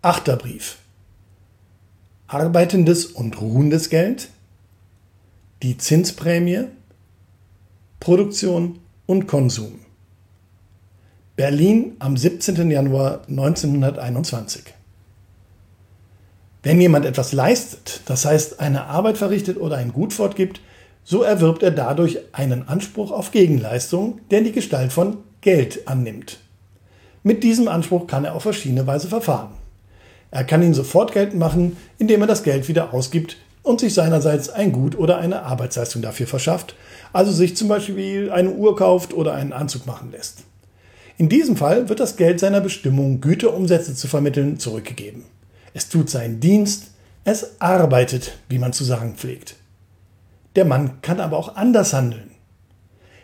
Achter Brief. Arbeitendes und ruhendes Geld, die Zinsprämie, Produktion und Konsum. Berlin am 17. Januar 1921. Wenn jemand etwas leistet, das heißt eine Arbeit verrichtet oder ein Gut fortgibt, so erwirbt er dadurch einen Anspruch auf Gegenleistung, der die Gestalt von Geld annimmt. Mit diesem Anspruch kann er auf verschiedene Weise verfahren. Er kann ihn sofort geltend machen, indem er das Geld wieder ausgibt und sich seinerseits ein Gut oder eine Arbeitsleistung dafür verschafft, also sich zum Beispiel eine Uhr kauft oder einen Anzug machen lässt. In diesem Fall wird das Geld seiner Bestimmung, Güterumsätze zu vermitteln, zurückgegeben. Es tut seinen Dienst, es arbeitet, wie man zu sagen pflegt. Der Mann kann aber auch anders handeln.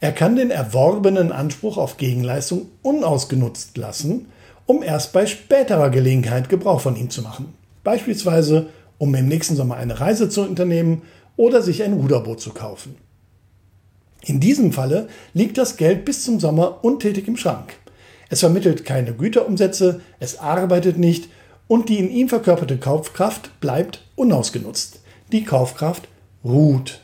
Er kann den erworbenen Anspruch auf Gegenleistung unausgenutzt lassen um erst bei späterer Gelegenheit Gebrauch von ihm zu machen. Beispielsweise, um im nächsten Sommer eine Reise zu unternehmen oder sich ein Ruderboot zu kaufen. In diesem Falle liegt das Geld bis zum Sommer untätig im Schrank. Es vermittelt keine Güterumsätze, es arbeitet nicht und die in ihm verkörperte Kaufkraft bleibt unausgenutzt. Die Kaufkraft ruht.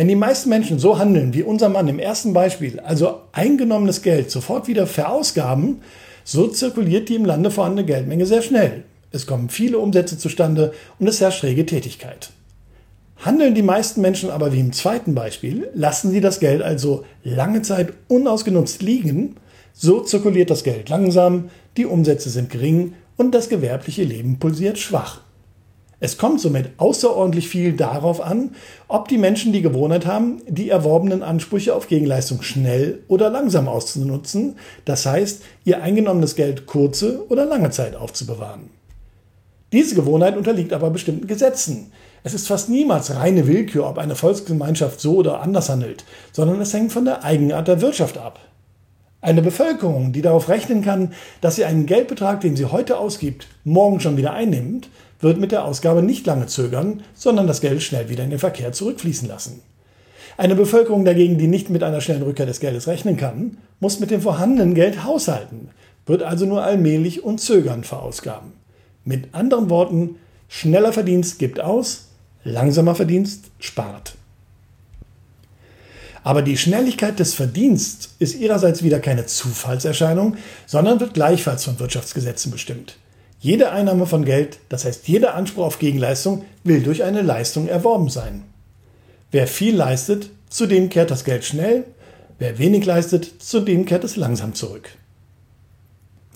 Wenn die meisten Menschen so handeln wie unser Mann im ersten Beispiel, also eingenommenes Geld sofort wieder verausgaben, so zirkuliert die im Lande vorhandene Geldmenge sehr schnell. Es kommen viele Umsätze zustande und es herrscht rege Tätigkeit. Handeln die meisten Menschen aber wie im zweiten Beispiel, lassen sie das Geld also lange Zeit unausgenutzt liegen, so zirkuliert das Geld langsam, die Umsätze sind gering und das gewerbliche Leben pulsiert schwach. Es kommt somit außerordentlich viel darauf an, ob die Menschen die Gewohnheit haben, die erworbenen Ansprüche auf Gegenleistung schnell oder langsam auszunutzen, das heißt, ihr eingenommenes Geld kurze oder lange Zeit aufzubewahren. Diese Gewohnheit unterliegt aber bestimmten Gesetzen. Es ist fast niemals reine Willkür, ob eine Volksgemeinschaft so oder anders handelt, sondern es hängt von der Eigenart der Wirtschaft ab. Eine Bevölkerung, die darauf rechnen kann, dass sie einen Geldbetrag, den sie heute ausgibt, morgen schon wieder einnimmt, wird mit der Ausgabe nicht lange zögern, sondern das Geld schnell wieder in den Verkehr zurückfließen lassen. Eine Bevölkerung dagegen, die nicht mit einer schnellen Rückkehr des Geldes rechnen kann, muss mit dem vorhandenen Geld haushalten, wird also nur allmählich und zögernd verausgaben. Mit anderen Worten, schneller Verdienst gibt aus, langsamer Verdienst spart. Aber die Schnelligkeit des Verdienstes ist ihrerseits wieder keine Zufallserscheinung, sondern wird gleichfalls von Wirtschaftsgesetzen bestimmt. Jede Einnahme von Geld, das heißt jeder Anspruch auf Gegenleistung, will durch eine Leistung erworben sein. Wer viel leistet, zu dem kehrt das Geld schnell, wer wenig leistet, zu dem kehrt es langsam zurück.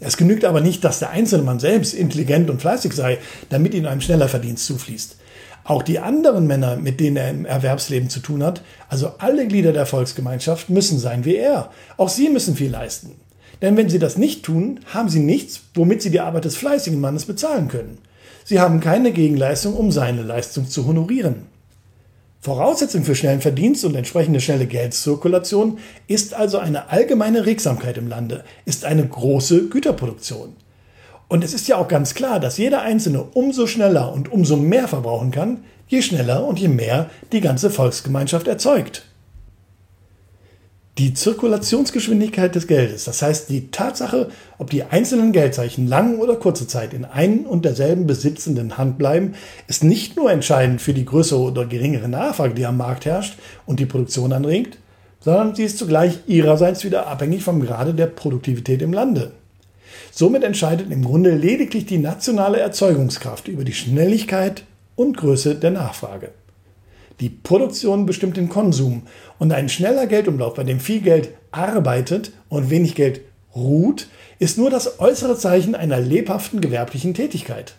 Es genügt aber nicht, dass der einzelne Mann selbst intelligent und fleißig sei, damit ihm ein schneller Verdienst zufließt. Auch die anderen Männer, mit denen er im Erwerbsleben zu tun hat, also alle Glieder der Volksgemeinschaft, müssen sein wie er. Auch sie müssen viel leisten. Denn wenn sie das nicht tun, haben sie nichts, womit sie die Arbeit des fleißigen Mannes bezahlen können. Sie haben keine Gegenleistung, um seine Leistung zu honorieren. Voraussetzung für schnellen Verdienst und entsprechende schnelle Geldzirkulation ist also eine allgemeine Regsamkeit im Lande, ist eine große Güterproduktion. Und es ist ja auch ganz klar, dass jeder Einzelne umso schneller und umso mehr verbrauchen kann, je schneller und je mehr die ganze Volksgemeinschaft erzeugt. Die Zirkulationsgeschwindigkeit des Geldes, das heißt die Tatsache, ob die einzelnen Geldzeichen lange oder kurze Zeit in ein und derselben besitzenden Hand bleiben, ist nicht nur entscheidend für die größere oder geringere Nachfrage, die am Markt herrscht und die Produktion anregt, sondern sie ist zugleich ihrerseits wieder abhängig vom Grade der Produktivität im Lande. Somit entscheidet im Grunde lediglich die nationale Erzeugungskraft über die Schnelligkeit und Größe der Nachfrage. Die Produktion bestimmt den Konsum und ein schneller Geldumlauf, bei dem viel Geld arbeitet und wenig Geld ruht, ist nur das äußere Zeichen einer lebhaften gewerblichen Tätigkeit.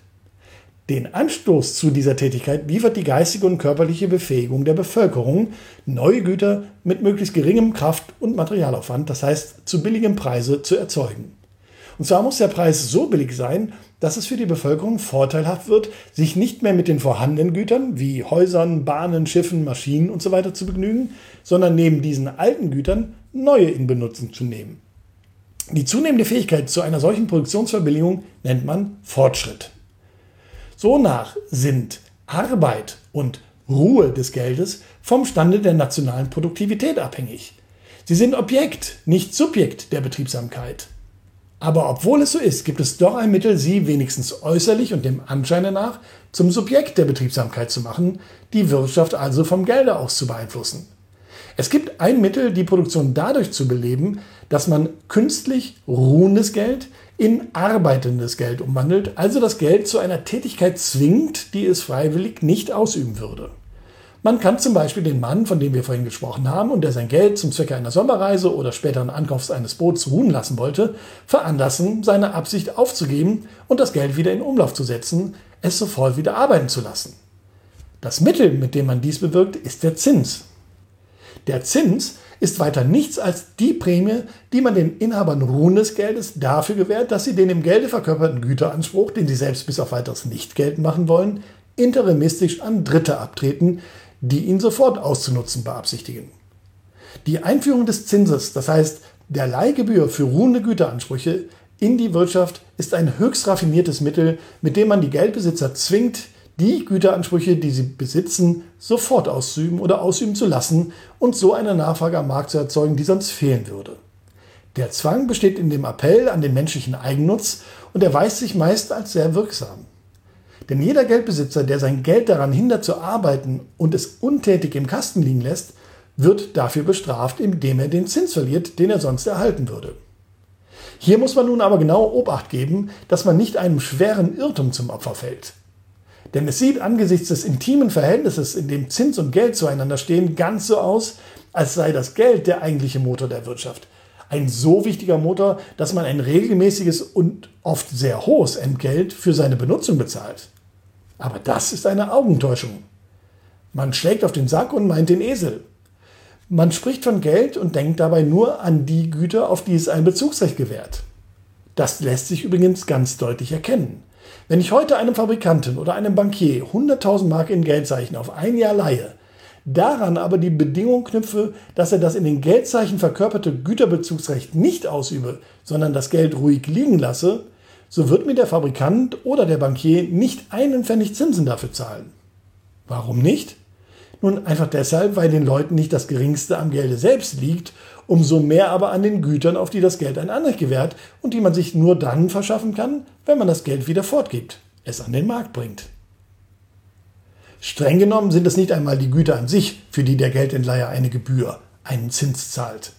Den Anstoß zu dieser Tätigkeit liefert die geistige und körperliche Befähigung der Bevölkerung, neue Güter mit möglichst geringem Kraft- und Materialaufwand, das heißt zu billigem Preise, zu erzeugen. Und zwar muss der Preis so billig sein, dass es für die Bevölkerung vorteilhaft wird, sich nicht mehr mit den vorhandenen Gütern wie Häusern, Bahnen, Schiffen, Maschinen usw. So zu begnügen, sondern neben diesen alten Gütern neue in Benutzung zu nehmen. Die zunehmende Fähigkeit zu einer solchen Produktionsverbilligung nennt man Fortschritt. Sonach sind Arbeit und Ruhe des Geldes vom Stande der nationalen Produktivität abhängig. Sie sind Objekt, nicht Subjekt der Betriebsamkeit. Aber obwohl es so ist, gibt es doch ein Mittel, sie wenigstens äußerlich und dem Anscheine nach zum Subjekt der Betriebsamkeit zu machen, die Wirtschaft also vom Gelde aus zu beeinflussen. Es gibt ein Mittel, die Produktion dadurch zu beleben, dass man künstlich ruhendes Geld in arbeitendes Geld umwandelt, also das Geld zu einer Tätigkeit zwingt, die es freiwillig nicht ausüben würde. Man kann zum Beispiel den Mann, von dem wir vorhin gesprochen haben und der sein Geld zum Zwecke einer Sommerreise oder späteren Ankaufs eines Boots ruhen lassen wollte, veranlassen, seine Absicht aufzugeben und das Geld wieder in Umlauf zu setzen, es sofort wieder arbeiten zu lassen. Das Mittel, mit dem man dies bewirkt, ist der Zins. Der Zins ist weiter nichts als die Prämie, die man den Inhabern ruhendes Geldes dafür gewährt, dass sie den im Gelde verkörperten Güteranspruch, den sie selbst bis auf weiteres nicht geltend machen wollen, interimistisch an Dritte abtreten, die ihn sofort auszunutzen beabsichtigen. Die Einführung des Zinses, das heißt der Leihgebühr für ruhende Güteransprüche in die Wirtschaft, ist ein höchst raffiniertes Mittel, mit dem man die Geldbesitzer zwingt, die Güteransprüche, die sie besitzen, sofort auszuüben oder ausüben zu lassen und so eine Nachfrage am Markt zu erzeugen, die sonst fehlen würde. Der Zwang besteht in dem Appell an den menschlichen Eigennutz und erweist sich meist als sehr wirksam. Denn jeder Geldbesitzer, der sein Geld daran hindert zu arbeiten und es untätig im Kasten liegen lässt, wird dafür bestraft, indem er den Zins verliert, den er sonst erhalten würde. Hier muss man nun aber genau Obacht geben, dass man nicht einem schweren Irrtum zum Opfer fällt. Denn es sieht angesichts des intimen Verhältnisses, in dem Zins und Geld zueinander stehen, ganz so aus, als sei das Geld der eigentliche Motor der Wirtschaft. Ein so wichtiger Motor, dass man ein regelmäßiges und oft sehr hohes Entgelt für seine Benutzung bezahlt. Aber das ist eine Augentäuschung. Man schlägt auf den Sack und meint den Esel. Man spricht von Geld und denkt dabei nur an die Güter, auf die es ein Bezugsrecht gewährt. Das lässt sich übrigens ganz deutlich erkennen. Wenn ich heute einem Fabrikanten oder einem Bankier 100.000 Mark in Geldzeichen auf ein Jahr leihe, daran aber die Bedingung knüpfe, dass er das in den Geldzeichen verkörperte Güterbezugsrecht nicht ausübe, sondern das Geld ruhig liegen lasse, so wird mir der Fabrikant oder der Bankier nicht einen Pfennig Zinsen dafür zahlen. Warum nicht? Nun einfach deshalb, weil den Leuten nicht das geringste am Gelde selbst liegt umso mehr aber an den Gütern, auf die das Geld ein Anrecht gewährt und die man sich nur dann verschaffen kann, wenn man das Geld wieder fortgibt, es an den Markt bringt. Streng genommen sind es nicht einmal die Güter an sich, für die der Geldentleiher eine Gebühr, einen Zins zahlt.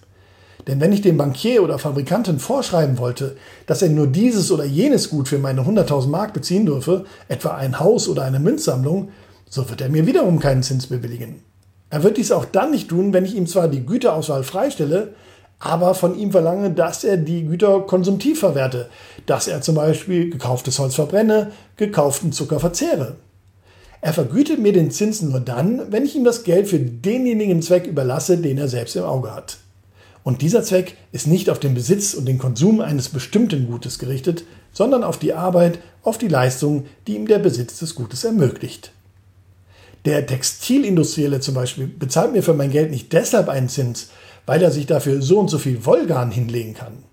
Denn wenn ich dem Bankier oder Fabrikanten vorschreiben wollte, dass er nur dieses oder jenes Gut für meine 100.000 Mark beziehen dürfe, etwa ein Haus oder eine Münzsammlung, so wird er mir wiederum keinen Zins bewilligen. Er wird dies auch dann nicht tun, wenn ich ihm zwar die Güterauswahl freistelle, aber von ihm verlange, dass er die Güter konsumtiv verwerte, dass er zum Beispiel gekauftes Holz verbrenne, gekauften Zucker verzehre. Er vergütet mir den Zins nur dann, wenn ich ihm das Geld für denjenigen Zweck überlasse, den er selbst im Auge hat. Und dieser Zweck ist nicht auf den Besitz und den Konsum eines bestimmten Gutes gerichtet, sondern auf die Arbeit, auf die Leistung, die ihm der Besitz des Gutes ermöglicht. Der Textilindustrielle zum Beispiel bezahlt mir für mein Geld nicht deshalb einen Zins, weil er sich dafür so und so viel Wollgarn hinlegen kann.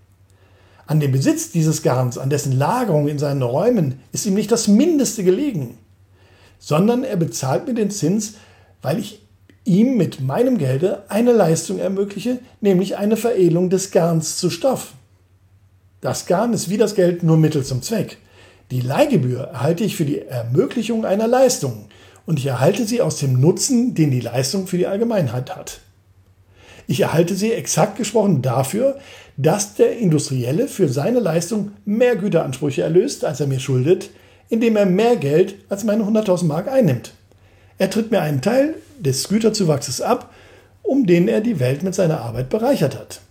An dem Besitz dieses Garns, an dessen Lagerung in seinen Räumen ist ihm nicht das Mindeste gelegen, sondern er bezahlt mir den Zins, weil ich ihm mit meinem Gelde eine Leistung ermögliche, nämlich eine Veredelung des Garns zu Stoff. Das Garn ist wie das Geld nur Mittel zum Zweck. Die Leihgebühr erhalte ich für die Ermöglichung einer Leistung, und ich erhalte sie aus dem Nutzen, den die Leistung für die Allgemeinheit hat. Ich erhalte sie exakt gesprochen dafür, dass der Industrielle für seine Leistung mehr Güteransprüche erlöst, als er mir schuldet, indem er mehr Geld als meine 100.000 Mark einnimmt. Er tritt mir einen Teil des Güterzuwachses ab, um den er die Welt mit seiner Arbeit bereichert hat.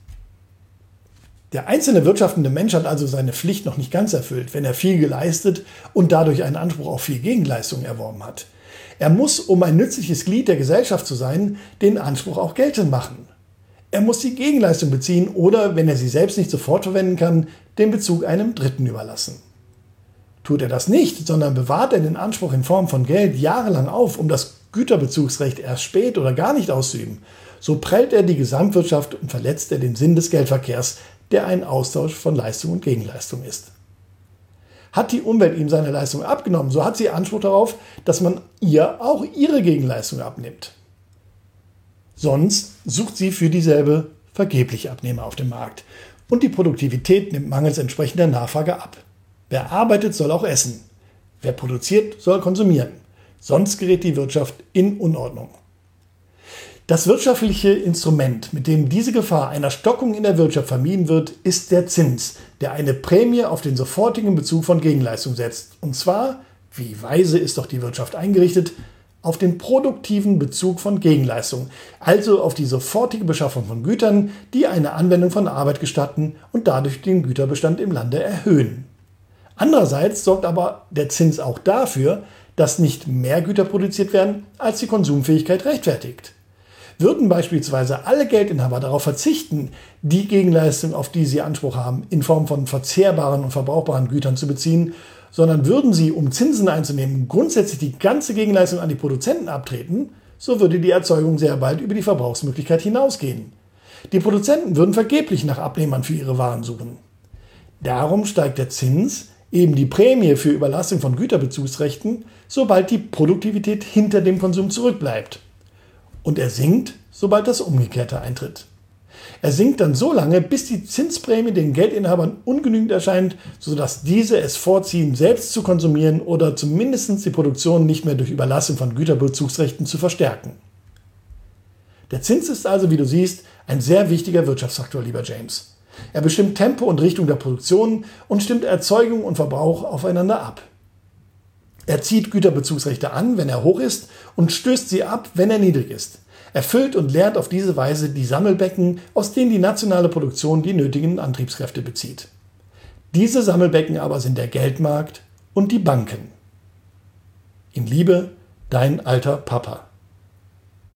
Der einzelne wirtschaftende Mensch hat also seine Pflicht noch nicht ganz erfüllt, wenn er viel geleistet und dadurch einen Anspruch auf viel Gegenleistung erworben hat. Er muss, um ein nützliches Glied der Gesellschaft zu sein, den Anspruch auch geltend machen. Er muss die Gegenleistung beziehen oder, wenn er sie selbst nicht sofort verwenden kann, den Bezug einem Dritten überlassen. Tut er das nicht, sondern bewahrt er den Anspruch in Form von Geld jahrelang auf, um das Güterbezugsrecht erst spät oder gar nicht auszuüben, so prellt er die Gesamtwirtschaft und verletzt er den Sinn des Geldverkehrs, der ein Austausch von Leistung und Gegenleistung ist. Hat die Umwelt ihm seine Leistung abgenommen, so hat sie Anspruch darauf, dass man ihr auch ihre Gegenleistung abnimmt. Sonst sucht sie für dieselbe vergeblich Abnehmer auf dem Markt. und die Produktivität nimmt mangels entsprechender Nachfrage ab. Wer arbeitet, soll auch essen. Wer produziert, soll konsumieren. Sonst gerät die Wirtschaft in Unordnung. Das wirtschaftliche Instrument, mit dem diese Gefahr einer Stockung in der Wirtschaft vermieden wird, ist der Zins, der eine Prämie auf den sofortigen Bezug von Gegenleistung setzt. Und zwar, wie weise ist doch die Wirtschaft eingerichtet, auf den produktiven Bezug von Gegenleistung, also auf die sofortige Beschaffung von Gütern, die eine Anwendung von Arbeit gestatten und dadurch den Güterbestand im Lande erhöhen. Andererseits sorgt aber der Zins auch dafür, dass nicht mehr Güter produziert werden, als die Konsumfähigkeit rechtfertigt. Würden beispielsweise alle Geldinhaber darauf verzichten, die Gegenleistung, auf die sie Anspruch haben, in Form von verzehrbaren und verbrauchbaren Gütern zu beziehen, sondern würden sie, um Zinsen einzunehmen, grundsätzlich die ganze Gegenleistung an die Produzenten abtreten, so würde die Erzeugung sehr bald über die Verbrauchsmöglichkeit hinausgehen. Die Produzenten würden vergeblich nach Abnehmern für ihre Waren suchen. Darum steigt der Zins, eben die Prämie für Überlastung von Güterbezugsrechten, sobald die Produktivität hinter dem Konsum zurückbleibt. Und er sinkt, sobald das Umgekehrte eintritt. Er sinkt dann so lange, bis die Zinsprämie den Geldinhabern ungenügend erscheint, sodass diese es vorziehen, selbst zu konsumieren oder zumindest die Produktion nicht mehr durch Überlassung von Güterbezugsrechten zu verstärken. Der Zins ist also, wie du siehst, ein sehr wichtiger Wirtschaftsfaktor, lieber James. Er bestimmt Tempo und Richtung der Produktion und stimmt Erzeugung und Verbrauch aufeinander ab. Er zieht Güterbezugsrechte an, wenn er hoch ist, und stößt sie ab, wenn er niedrig ist. Erfüllt und leert auf diese Weise die Sammelbecken, aus denen die nationale Produktion die nötigen Antriebskräfte bezieht. Diese Sammelbecken aber sind der Geldmarkt und die Banken. In Liebe, dein alter Papa.